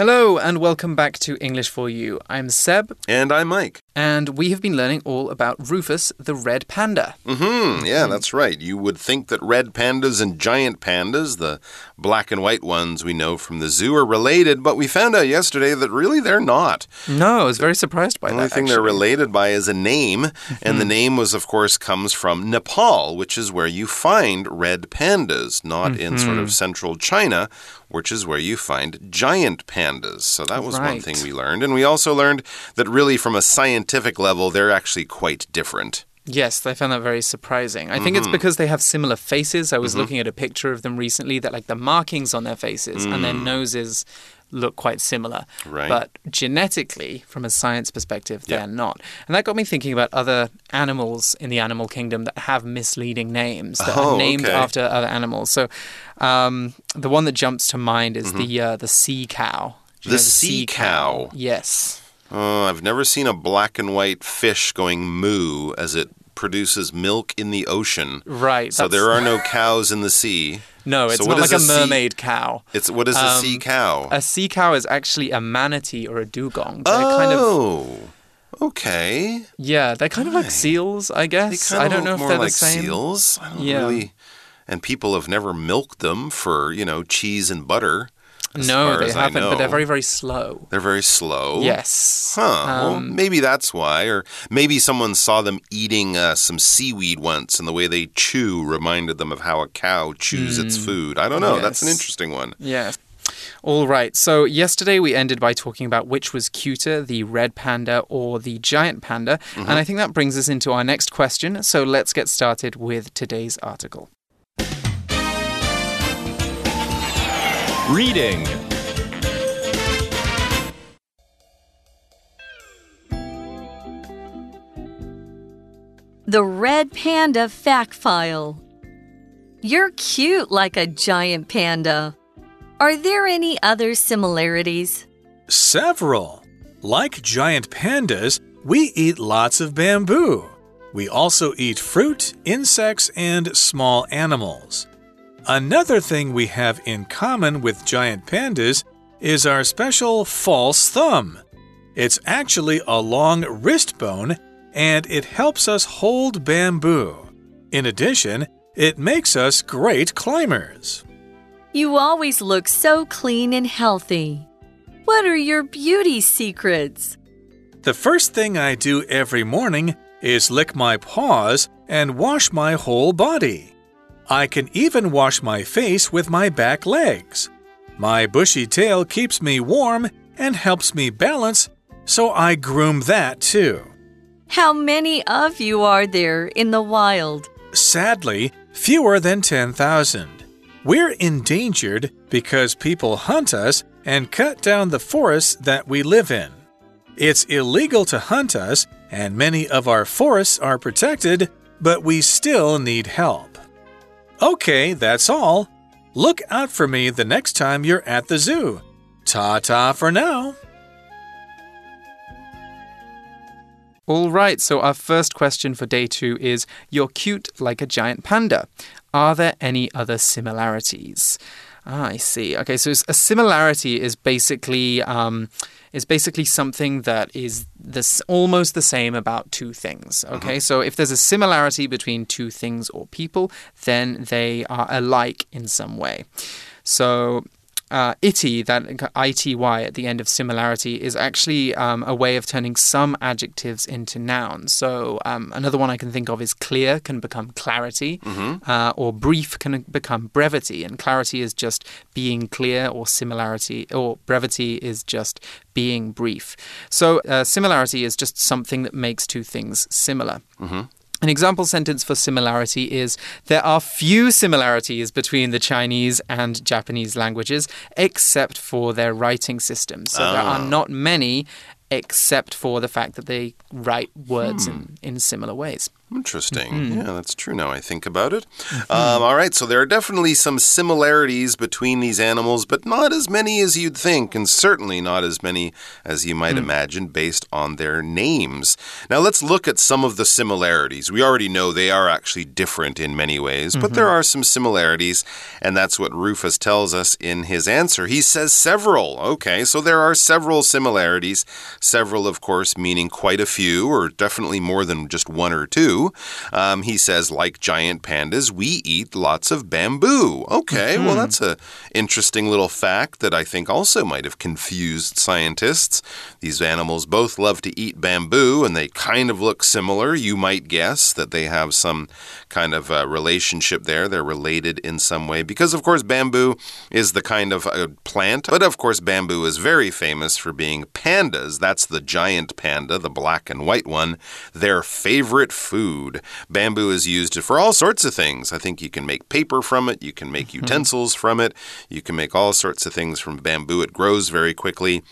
Hello, and welcome back to English for You. I'm Seb, And I'm Mike. and we have been learning all about Rufus the red panda. hmm Yeah, that's right. You would think that red pandas and giant pandas, the black and white ones we know from the zoo, are related, but we found out yesterday that really they're not. No, I was very surprised by The only that. thing they're related by is a name, and the name was, of course, comes from Nepal, which is where you find red pandas, not in sort of central China, which is where you find giant pandas. So that was one thing we learned. And we also learned that really, from a scientific level, they're actually quite different. Yes, I found that very surprising. I think it's Mm-hmm. because they have similar faces. I was looking at a picture of them recently that, like, the markings on their faces and their noses look quite similar. Mm. Right. But genetically, from a science perspective, they're not. And that got me thinking about other animals in the animal kingdom that have misleading names that Oh, are named okay. after other animals. So, um, the one that jumps to mind is the uh, the sea cow. Mm-hmm. The know sea cow. Yes. Oh, I've never seen a black and white fish going moo as it produces milk in the ocean. Right. So there are no cows in the sea. No, it's So not like a a sea- mermaid cow. It's what is a sea Um, cow? A sea cow is actually a manatee or a dugong. They're kind of oh, okay. yeah, they're kind of like seals, I guess. I don't know if they're like the same. seals. I don't Yeah. really. And people have never milked them for you know cheese and butter. As No, they haven't, but they're very very slow. They're very slow. Yes. Huh. well, Um, maybe that's why. Or maybe someone saw them eating uh, some seaweed once, and the way they chew reminded them of how a cow chews its food. I don't know. That's an Hmm. Interesting one. Yeah. All right. So yesterday we ended by talking about which was cuter, the red panda or the giant panda. Mm-hmm. And I think that brings us into our next question. So let's get started with today's article. Reading. The Red Panda Fact File. You're cute like a giant panda. Are there any other similarities? Several. Like giant pandas, we eat lots of bamboo. We also eat fruit, insects, and small animals. Another thing we have in common with giant pandas is our special false thumb. It's actually a long wrist bone and it helps us hold bamboo. In addition, it makes us great climbers. You always look so clean and healthy. What are your beauty secrets? The first thing I do every morning is lick my paws and wash my whole body. I can even wash my face with my back legs. My bushy tail keeps me warm and helps me balance, so I groom that too. How many of you are there in the wild? Sadly, fewer than 10,000. We're endangered because people hunt us and cut down the forests that we live in. It's illegal to hunt us, and many of our forests are protected, but we still need help. Okay, that's all. Look out for me the next time you're at the zoo. Ta ta for now. All right, so our first question for day two is You're cute like a giant panda. Are there any other similarities? Ah, I see. Okay, so a similarity is basically um, is basically something that is this almost the same about two things. Okay, so if there's a similarity between two things or people, then they are alike in some way. So uh, ity, that ity at the end of similarity, is actually um, a way of turning some adjectives into nouns. So um, another one I can think of is clear can become clarity, uh, or brief can become brevity, and clarity is just being clear, or similarity, or brevity is just being brief. So uh, similarity is just something that makes two things similar. An example sentence for similarity is There are few similarities between the Chinese and Japanese languages, except for their writing systems. So there are ah. not many, except for the fact that they write words in, hmm. in similar ways. Interesting. Mm-hmm. Yeah, that's true now I think about it. Um, all right, so there are definitely some similarities between these animals, but not as many as you'd think, and certainly not as many as you Mm. might imagine based on their names. Now, let's look at some of the similarities. We already know they are actually different in many ways, but Mm-hmm. there are some similarities, and that's what Rufus tells us in his answer. He says several. Okay, so there are several similarities, several, of course, meaning quite a few, or definitely more than just one or two. Um, he says, like giant pandas, we eat lots of bamboo. Okay, well, that's a interesting little fact that I think also might have confused scientists. These animals both love to eat bamboo, and they kind of look similar. You might guess that they have some kind of uh, relationship there. They're related in some way because, of course, bamboo is the kind of uh, plant. But of course, bamboo is very famous for being pandas. That's the giant panda, the black and white one, their favorite food. Bamboo is used for all sorts of things. I think you can make paper from it, you can make mm-hmm. utensils from it, you can make all sorts of things from bamboo. It grows very quickly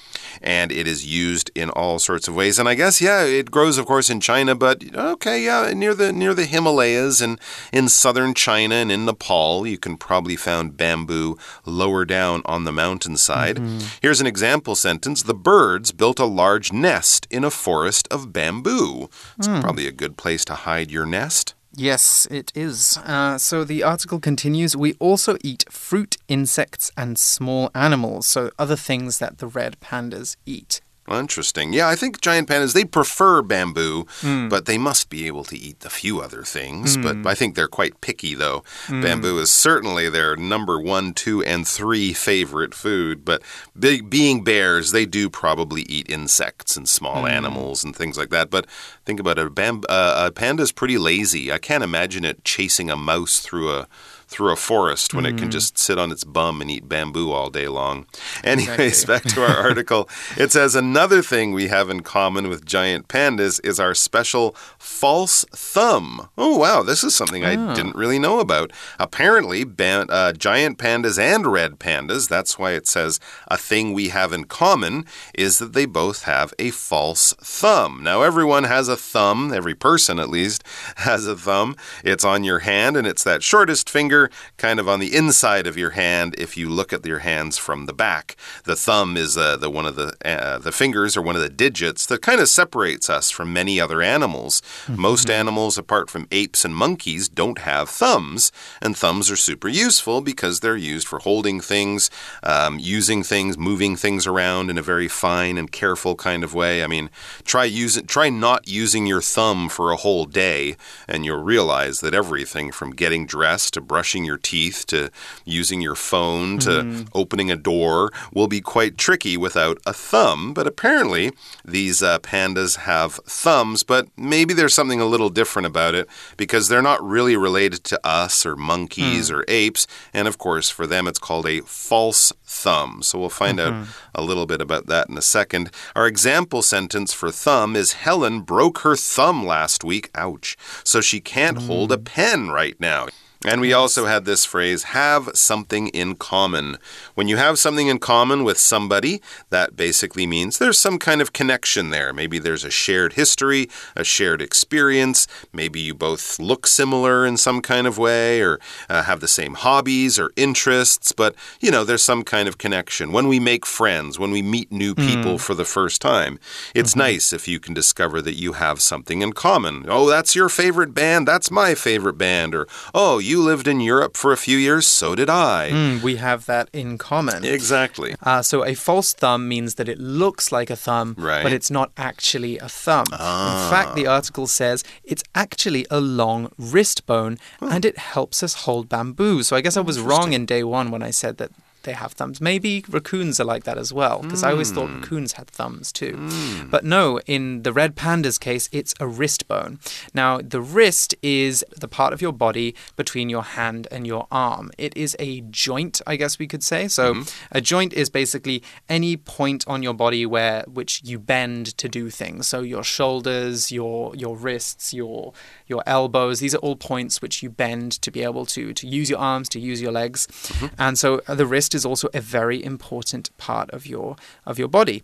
and it is used in all sorts of ways. And I guess, yeah, it grows, of course, in China, but okay, yeah, near the near the Himalayas and in southern China and in Nepal, you can probably find bamboo lower down on the mountainside. Mm-hmm. Here's an example sentence The birds built a large nest in a forest of bamboo. It's hmm. probably a good place to hide your nest. Yes, it is. Uh, so the article continues We also eat fruit, insects, and small animals, so other things that the red pandas eat. Well, interesting. Yeah, I think giant pandas, they prefer bamboo, hmm. but they must be able to eat a few other things. But hmm. I think they're quite picky, though. Hmm. Bamboo is certainly their number one, two, and three favorite food. But being bears, they do probably eat insects and small animals and things like that. But think about it bam uh, a panda's pretty lazy. I can't imagine it chasing a mouse through a through a forest when it can just sit on its bum and eat bamboo all day long. Anyways, back to our article. It says another thing we have in common with giant pandas is our special false thumb. Oh, wow, this is something I didn't really know about. Apparently, uh, giant pandas and red pandas, that's why it says a thing we have in common is that they both have a false thumb. Now, everyone has a thumb, every person at least has a thumb. It's on your hand and it's that shortest finger kind of on the inside of your hand if you look at your hands from the back. The thumb is uh, the one of the uh, the fingers or one of the digits that kind of separates us from many other animals. Most animals apart from apes and monkeys don't have thumbs, and thumbs are super useful because they're used for holding things, um, using things, moving things around in a very fine and careful kind of way. I mean, try using try not using your thumb for a whole day and you'll realize that everything from getting dressed to brushing your teeth to using your phone to mm-hmm. opening a door will be quite tricky without a thumb. But apparently, these uh, pandas have thumbs, but maybe there's something a little different about it because they're not really related to us or monkeys hmm. or apes. And of course, for them, it's called a false thumb. So we'll find out mm-hmm. a little bit about that in a second. Our example sentence for thumb is Helen broke her thumb last week. Ouch. So she can't hold a mm. pen right now. And we also had this phrase, have something in common. When you have something in common with somebody, that basically means there's some kind of connection there. Maybe there's a shared history, a shared experience. Maybe you both look similar in some kind of way or uh, have the same hobbies or interests. But, you know, there's some kind of connection. When we make friends, when we meet new people for the first time, it's nice if you can discover that you have something in common. Oh, that's your favorite band. That's my favorite band. Or, oh, you lived in Europe for a few years, so did I. Mm, we have that in common. Exactly. Uh, so a false thumb means that it looks like a thumb, Right. but it's not actually a thumb. In fact, the article says it's actually a long wrist bone and it helps us hold bamboo. So I guess I was wrong in day one when I said that they have thumbs. Maybe raccoons are like that as well, because I always thought hmm. raccoons had thumbs too. Hmm. But no, in the red panda's case, it's a wrist bone. Now, the wrist is the part of your body between your hand and your arm. It is a joint, I guess we could say. So, mm-hmm. a joint is basically any point on your body where which you bend to do things. So, your shoulders, your your wrists, your your elbows, these are all points which you bend to be able to to use your arms, to use your legs. Mm-hmm. And so uh, the wrist is is also a very important part of your of your body.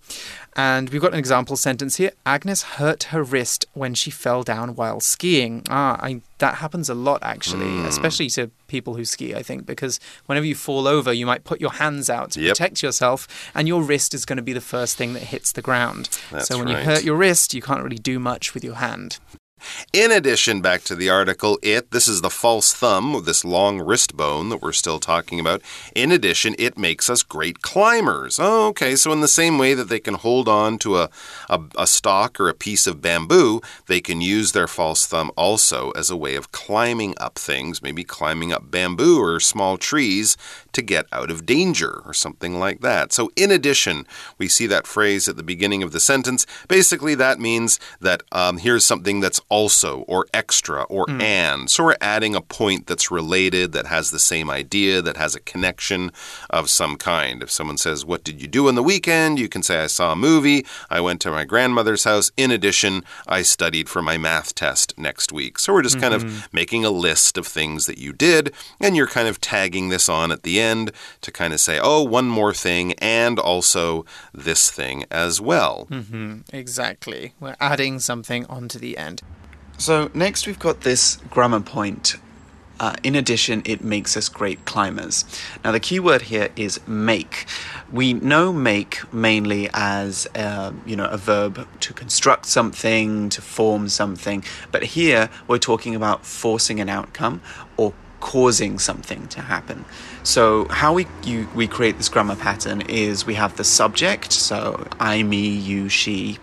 And we've got an example sentence here. Agnes hurt her wrist when she fell down while skiing. Ah, I, that happens a lot actually, Hmm. especially to people who ski, I think, because whenever you fall over, you might put your hands out to Yep. protect yourself, and your wrist is going to be the first thing that hits the ground. That's so when right. you hurt your wrist, you can't really do much with your hand. In addition, back to the article, it, this is the false thumb, this long wrist bone that we're still talking about. In addition, it makes us great climbers. Oh, okay. So, in the same way that they can hold on to a, a, a stalk or a piece of bamboo, they can use their false thumb also as a way of climbing up things, maybe climbing up bamboo or small trees to get out of danger or something like that. So, in addition, we see that phrase at the beginning of the sentence. Basically, that means that um, here's something that's also or extra or hmm. and. So, we're adding a point that's related, that has the same idea, that has a connection of some kind. If someone says, What did you do on the weekend? you can say, I saw a movie, I went to my grandmother's house. In addition, I studied for my math test next week. So, we're just kind of mm-hmm. making a list of things that you did, and you're kind of tagging this on at the end to kind of say, oh, one more thing, and also this thing as well. Mm-hmm. Exactly. We're adding something onto the end. So next we've got this grammar point. Uh, in addition, it makes us great climbers. Now, the key word here is make. We know make mainly as uh, you know a verb to construct something, to form something, but here we're talking about forcing an outcome or causing something to happen. So how we you, we create this grammar pattern is we have the subject, so I, me, you, she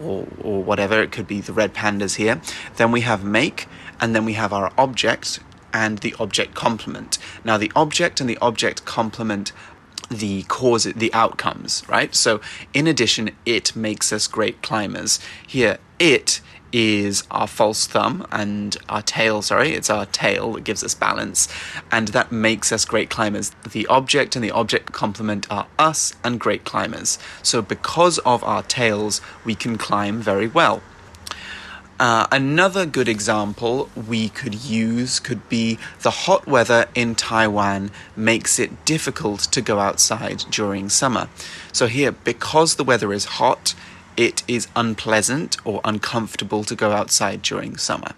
or, or whatever, it could be the red pandas here. Then we have make, and then we have our object and the object complement. Now, the object and the object complement the cause, the outcomes, right? So, in addition, it makes us great climbers. Here, it is our false thumb and our tail, sorry, it's our tail that gives us balance, and that makes us great climbers. The object and the object complement are us and great climbers. So, because of our tails, we can climb very well. Uh, another good example we could use could be the hot weather in Taiwan makes it difficult to go outside during summer. So, here, because the weather is hot, it is unpleasant or uncomfortable to go outside during summer.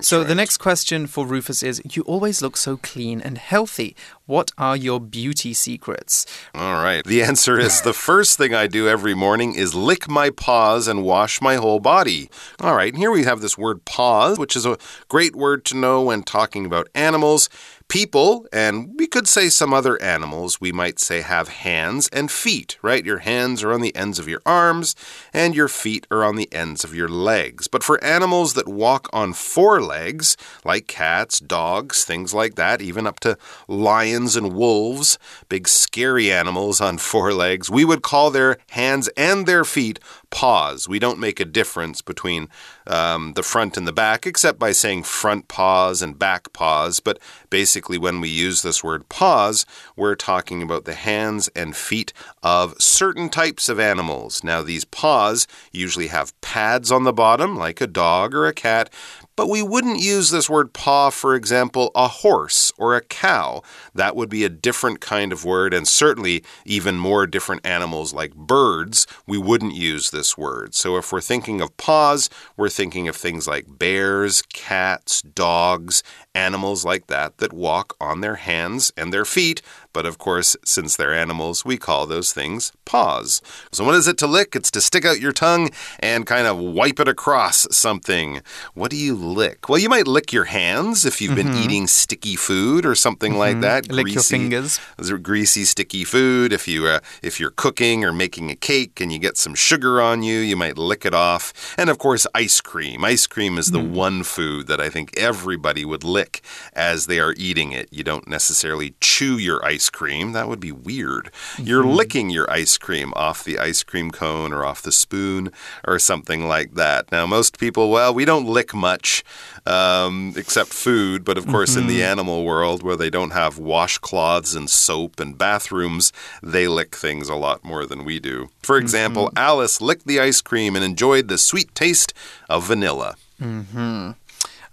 so the next question for Rufus is You always look so clean and healthy. What are your beauty secrets? All right. The answer is the first thing I do every morning is lick my paws and wash my whole body. All right. And Here we have this word paws, which is a great word to know when talking about animals. People, and we could say some other animals, we might say have hands and feet, right? Your hands are on the ends of your arms, and your feet are on the ends of your legs. But for animals that walk on four legs, like cats, dogs, things like that, even up to lions and wolves, big scary animals on four legs, we would call their hands and their feet paws. We don't make a difference between um, the front and the back, except by saying front paws and back paws. But basically, when we use this word paws, we're talking about the hands and feet of certain types of animals. Now, these paws usually have pads on the bottom, like a dog or a cat. But we wouldn't use this word paw, for example, a horse or a cow. That would be a different kind of word, and certainly even more different animals like birds, we wouldn't use this word. So if we're thinking of paws, we're thinking of things like bears, cats, dogs, animals like that that walk on their hands and their feet. But of course, since they're animals, we call those things paws. So, what is it to lick? It's to stick out your tongue and kind of wipe it across something. What do you lick? Well, you might lick your hands if you've been mm-hmm. eating sticky food or something like mm-hmm. that. Lick your fingers. Greasy, sticky food. If you uh, if you're cooking or making a cake and you get some sugar on you, you might lick it off. And of course, ice cream. Ice cream is the mm. one food that I think everybody would lick as they are eating it. You don't necessarily chew your ice cream. That would be weird. You're mm-hmm. licking your ice cream off the ice cream cone or off the spoon or something like that. Now, most people, well, we don't lick much um, except food, but of course, in the mm-hmm. animal world where they don't have washcloths and soap and bathrooms, they lick things a lot more than we do. For example, mm-hmm. Alice licked the ice cream and enjoyed the sweet taste of vanilla.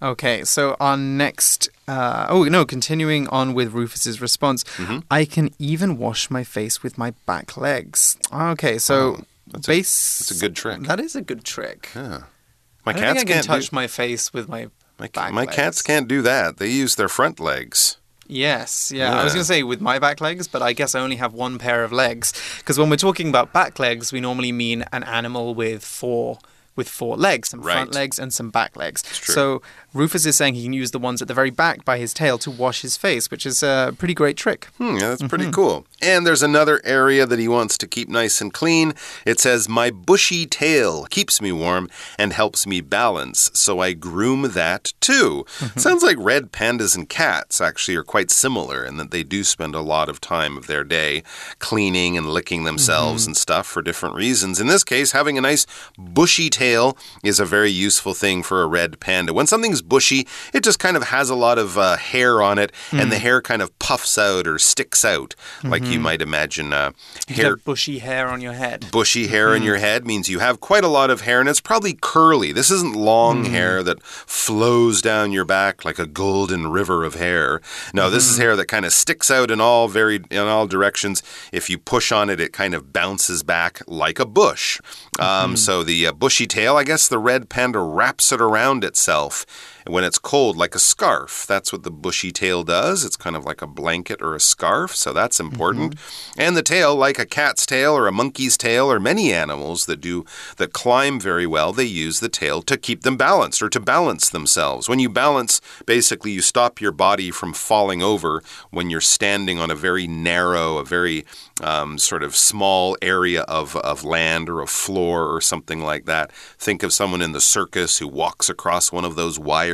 Okay, so our next. Uh, oh, no, continuing on with Rufus's response. I can even wash my face with my back legs. Okay, so base. that's a good trick. That is a good trick. Yeah. My I cats I can can't touch do, my face with my my, back my legs. cats can't do that. They use their front legs. Yes, yeah. I was going to say with my back legs, but I guess I only have one pair of legs. Because when we're talking about back legs, we normally mean an animal with four with four legs, some front legs and some back legs. true. So Rufus is saying he can use the ones at the very back by his tail to wash his face, which is a pretty great trick. Hmm, yeah, that's pretty cool. And there's another area that he wants to keep nice and clean. It says, My bushy tail keeps me warm and helps me balance, so I groom that too. Mm-hmm. Sounds like red pandas and cats actually are quite similar in that they do spend a lot of time of their day cleaning and licking themselves Mm-hmm. and stuff for different reasons. In this case, having a nice bushy tail is a very useful thing for a red panda. When something's bushy, it just kind of has a lot of uh, hair on it, and the Mm. hair kind of puffs out or sticks out, like you might imagine uh, hair. bushy hair on your head. Bushy hair in your head means you have quite a lot of hair, and it's probably curly. This isn't long hair that flows down your back like a golden river of hair. No, this is hair that kind of sticks out in all very in all directions. If you push on it, it kind of bounces back like a bush. Um, so the uh, bushy tail, I guess the red panda wraps it around itself when it's cold, like a scarf. That's what the bushy tail does. It's kind of like a blanket or a scarf, so that's important. And the tail, like a cat's tail or a monkey's tail or many animals that do that climb very well, they use the tail to keep them balanced or to balance themselves. When you balance, basically you stop your body from falling over when you're standing on a very narrow, a very um, sort of small area of, of land or a floor or something like that. Think of someone in the circus who walks across one of those wires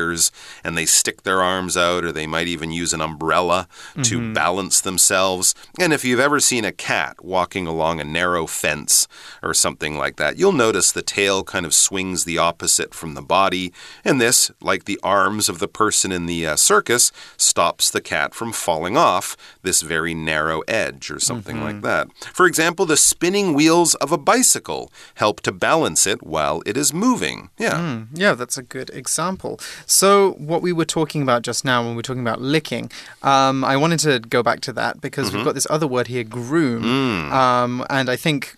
and they stick their arms out, or they might even use an umbrella to mm-hmm. balance themselves. And if you've ever seen a cat walking along a narrow fence or something like that, you'll notice the tail kind of swings the opposite from the body. And this, like the arms of the person in the uh, circus, stops the cat from falling off this very narrow edge or something like mm-hmm. that. For example, the spinning wheels of a bicycle help to balance it while it is moving. Yeah. Mm, yeah, that's a good example. So, what we were talking about just now when we were talking about licking, um, I wanted to go back to that because we've got this other word here, groom. Um, and I think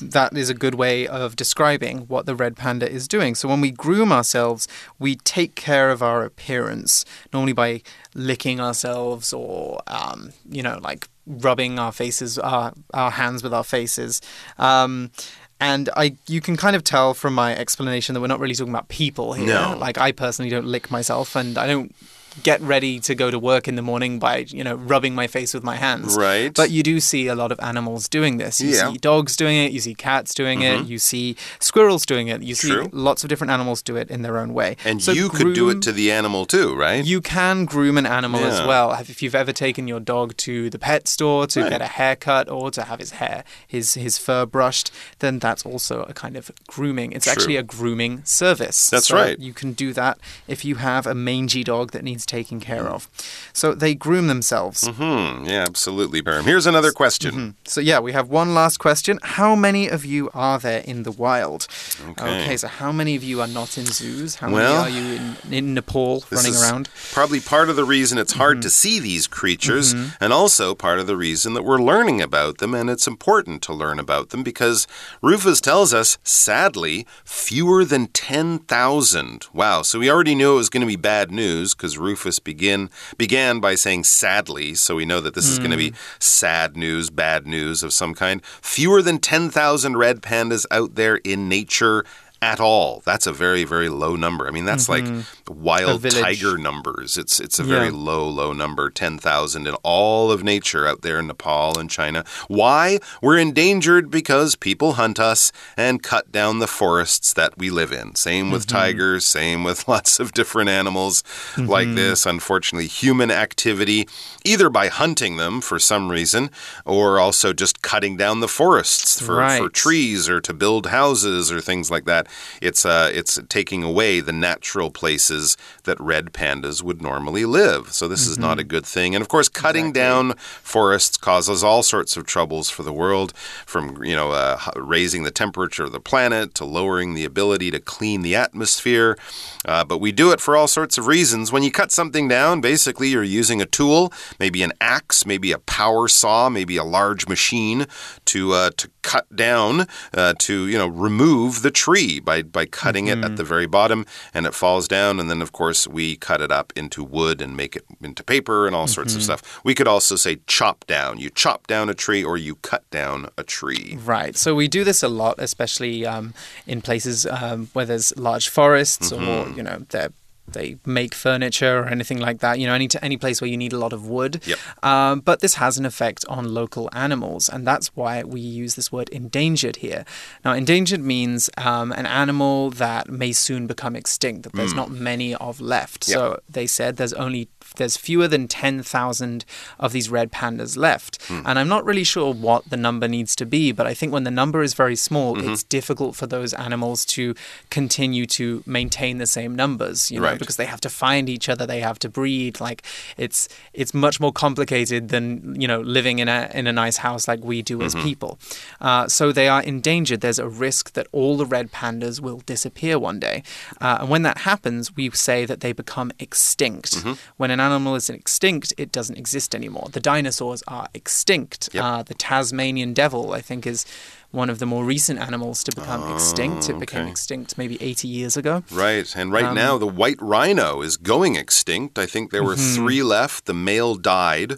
that is a good way of describing what the red panda is doing. So when we groom ourselves, we take care of our appearance, normally by licking ourselves or, um, you know, like rubbing our faces, our, our hands with our faces. Um, and I, you can kind of tell from my explanation that we're not really talking about people here. No. Like I personally don't lick myself, and I don't get ready to go to work in the morning by you know rubbing my face with my hands. Right. But you do see a lot of animals doing this. You Yeah. Mm-hmm. see dogs doing it, you see cats doing it, you see squirrels doing it, you True. see lots of different animals do it in their own way. And So you could do it to the animal too, right? you can groom an animal as well. If you've ever taken your dog to the pet store to Right. get a haircut or to have his hair, his his fur brushed, then that's also a kind of grooming. It's actually a grooming service. That's So right. You can do that if you have a mangy dog that needs taking care of. So they groom themselves. Hmm. Yeah, absolutely, Param. Here's another question. So yeah, we have one last question. How many of you are there in the wild? Okay. so how many of you are not in zoos? How Well, many are you in, in Nepal running around? Probably part of the reason it's hard Mm-hmm. to see these creatures, and also part of the reason that we're learning about them, and it's important to learn about them because Rufus tells us, sadly, fewer than 10,000. Wow, so we already knew it was going to be bad news because Rufus begin, began by saying sadly, so we know that this is going to be Mm. sad news, bad news of some kind. Fewer than 10,000 red pandas out there in nature at all. That's a very, very low number. I mean, that's like wild tiger numbers. It's it's a Yeah. very low, low number. Ten thousand in all of nature out there in Nepal and China. Why? We're endangered because people hunt us and cut down the forests that we live in. Same with tigers. Same with lots of different animals like this. Unfortunately, human activity, either by hunting them for some reason, or also just cutting down the forests for, for trees or to build houses or things like that. It's uh, it's taking away the natural places places that red pandas would normally live. So this is not a good thing. And of course, cutting down forests causes all sorts of troubles for the world, from you know uh, raising the temperature of the planet to lowering the ability to clean the atmosphere. Uh, but we do it for all sorts of reasons. When you cut something down, basically you're using a tool, maybe an axe, maybe a power saw, maybe a large machine to uh, to cut down uh, to you know remove the tree by by cutting it at the very bottom, and it falls down. And then of course we cut it up into wood and make it into paper and all sorts of stuff. We could also say chop down. You chop down a tree or you cut down a tree. Right. So we do this a lot, especially um, in places um, where there's large forests or, you know, they're they make furniture or anything like that. You know, any any place where you need a lot of wood. Yep. Um, but this has an effect on local animals, and that's why we use this word endangered here. Now, endangered means um, an animal that may soon become extinct. That there's not many of left. Yep. So they said there's only there's fewer than 10,000 of these red pandas left. And I'm not really sure what the number needs to be, but I think when the number is very small, it's difficult for those animals to continue to maintain the same numbers, you know, Right. because they have to find each other, they have to breed. Like it's it's much more complicated than, you know, living in a in a nice house like we do as people. Uh, so they are endangered. There's a risk that all the red pandas will disappear one day. Uh, and when that happens, we say that they become extinct. When an animal is extinct, it doesn't exist anymore. The dinosaurs are extinct. Yep. Uh, the Tasmanian devil, I think, is one of the more recent animals to become extinct. It became extinct maybe 80 years ago. Right. And right now, Um, the white rhino is going extinct. I think there were Mm-hmm. three left. The male died.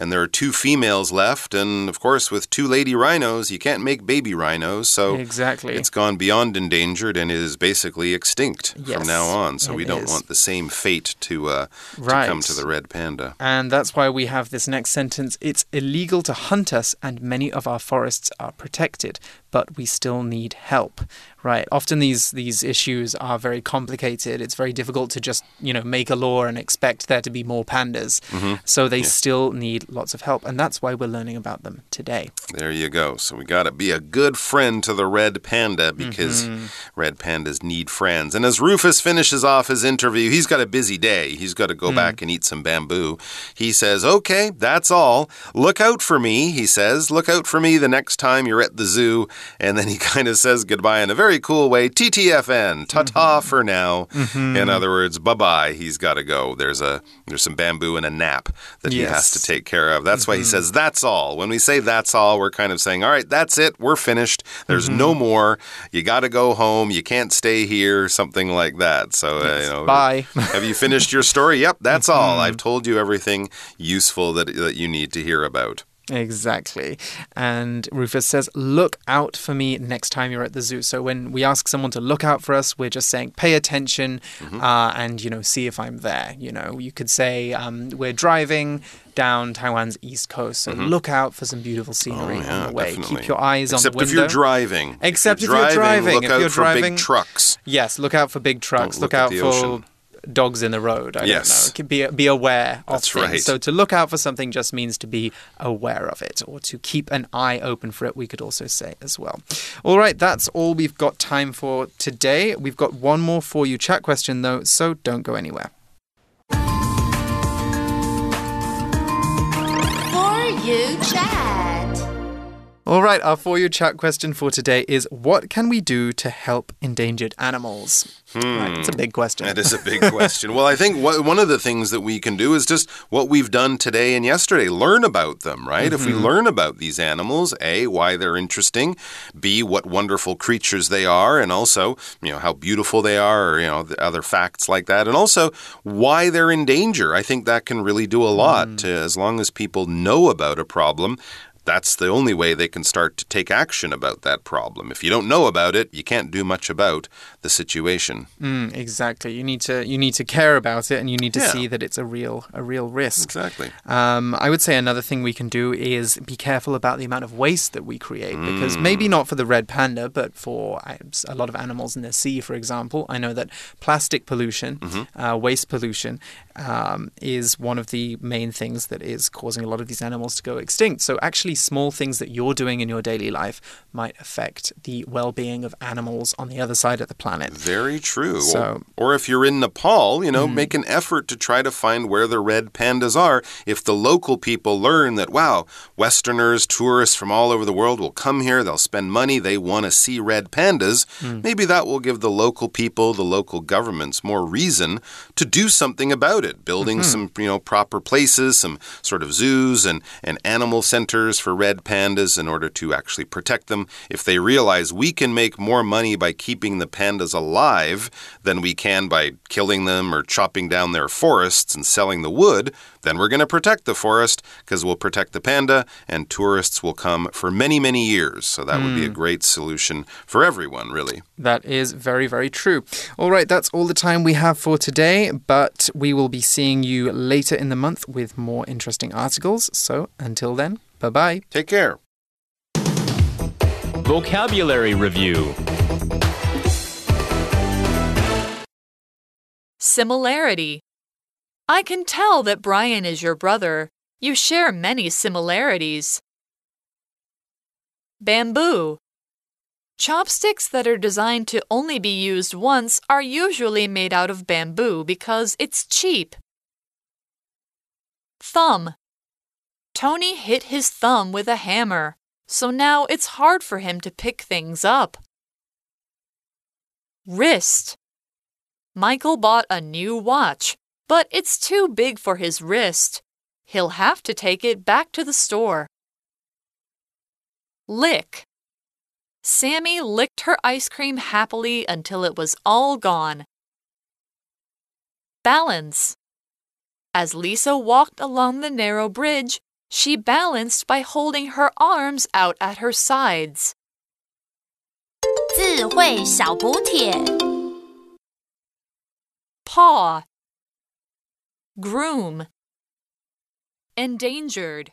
And there are two females left. And of course, with two lady rhinos, you can't make baby rhinos. So Exactly. it's gone beyond endangered and is basically extinct Yes, from now on. So we don't is. want the same fate to, uh, Right. to come to the red panda. And that's why we have this next sentence It's illegal to hunt us, and many of our forests are protected, but we still need help. Right. Often these, these issues are very complicated. It's very difficult to just, you know, make a law and expect there to be more pandas. So they still need lots of help. And that's why we're learning about them today. There you go. So we got to be a good friend to the red panda because Mm-hmm. red pandas need friends. And as Rufus finishes off his interview, he's got a busy day. He's got to go back and eat some bamboo. He says, Okay, that's all. Look out for me, he says. Look out for me the next time you're at the zoo. And then he kind of says goodbye in a very cool way TTFN, ta ta Mm-hmm. for now. In other words, bye bye. He's got to go. There's a there's some bamboo and a nap that he has to take care of. That's why he says that's all. When we say that's all, we're kind of saying, all right, that's it. We're finished. There's no more. You got to go home. You can't stay here. Something like that. So, uh, you know, Bye. have you finished your story? Yep, that's all. I've told you everything useful that that you need to hear about. Exactly. And Rufus says, Look out for me next time you're at the zoo. So when we ask someone to look out for us, we're just saying, Pay attention Mm-hmm. uh, and, you know, see if I'm there. You know, you could say, um, We're driving down Taiwan's east coast. So look out for some beautiful scenery. Oh, yeah, on the way. definitely. Keep your eyes Except on the window. Except if you're driving. Except if you're you're driving. Look If out you're for driving- big trucks. Yes, look out for big trucks. Look, look out for ocean. Dogs in the road. I Yes. don't know. Be, be aware of That's things. right. So to look out for something just means to be aware of it or to keep an eye open for it, we could also say as well. All right, that's all we've got time for today. We've got one more for you chat question though, so don't go anywhere. For you chat. All right, our for you chat question for today is what can we do to help endangered animals? Right, it's a big question. That is a big question. well, I think what, one of the things that we can do is just what we've done today and yesterday learn about them, right? If we Mm-hmm. learn about these animals, A, why they're interesting, B, what wonderful creatures they are, and also, you know, how beautiful they are, or, you know, the other facts like that, and also why they're in danger. I think that can really do a lot Mm. to, as long as people know about a problem. That's the only way they can start to take action about that problem. If you don't know about it, you can't do much about the situation. Mm, exactly. You need to you need to care about it, and you need to Yeah. see that it's a real a real risk. Exactly. Um, I would say another thing we can do is be careful about the amount of waste that we create, because maybe not for the red panda, but for a lot of animals in the sea, for example. I know that plastic pollution, uh, waste pollution, um, is one of the main things that is causing a lot of these animals to go extinct. So actually small things that you're doing in your daily life might affect the well being of animals on the other side of the planet. Very true. So- or, or if you're in Nepal, you know, mm-hmm. make an effort to try to find where the red pandas are. If the local people learn that, wow, Westerners, tourists from all over the world will come here, they'll spend money, they want to see red pandas, mm. maybe that will give the local people, the local governments more reason to do something about it, building mm-hmm. some, you know, proper places, some sort of zoos and, and animal centers for red pandas in order to actually protect them. If they realize we can make more money by keeping the pandas alive than we can by killing them or chopping down their forests and selling the wood, then we're going to protect the forest because we'll protect the panda and tourists will come for many, many years. So that would be a hmm. great solution for everyone, really. That is very, very true. All right, that's all the time we have for today, but we will be seeing you later in the month with more interesting articles. So until then, bye bye. Take care. Vocabulary Review Similarity. I can tell that Brian is your brother. You share many similarities. Bamboo. Chopsticks that are designed to only be used once are usually made out of bamboo because it's cheap. Thumb. Tony hit his thumb with a hammer, so now it's hard for him to pick things up. Wrist. Michael bought a new watch, but it's too big for his wrist. He'll have to take it back to the store. Lick. Sammy licked her ice cream happily until it was all gone. Balance. As Lisa walked along the narrow bridge, she balanced by holding her arms out at her sides. 智慧小补帖。 Paw. Groom. Endangered.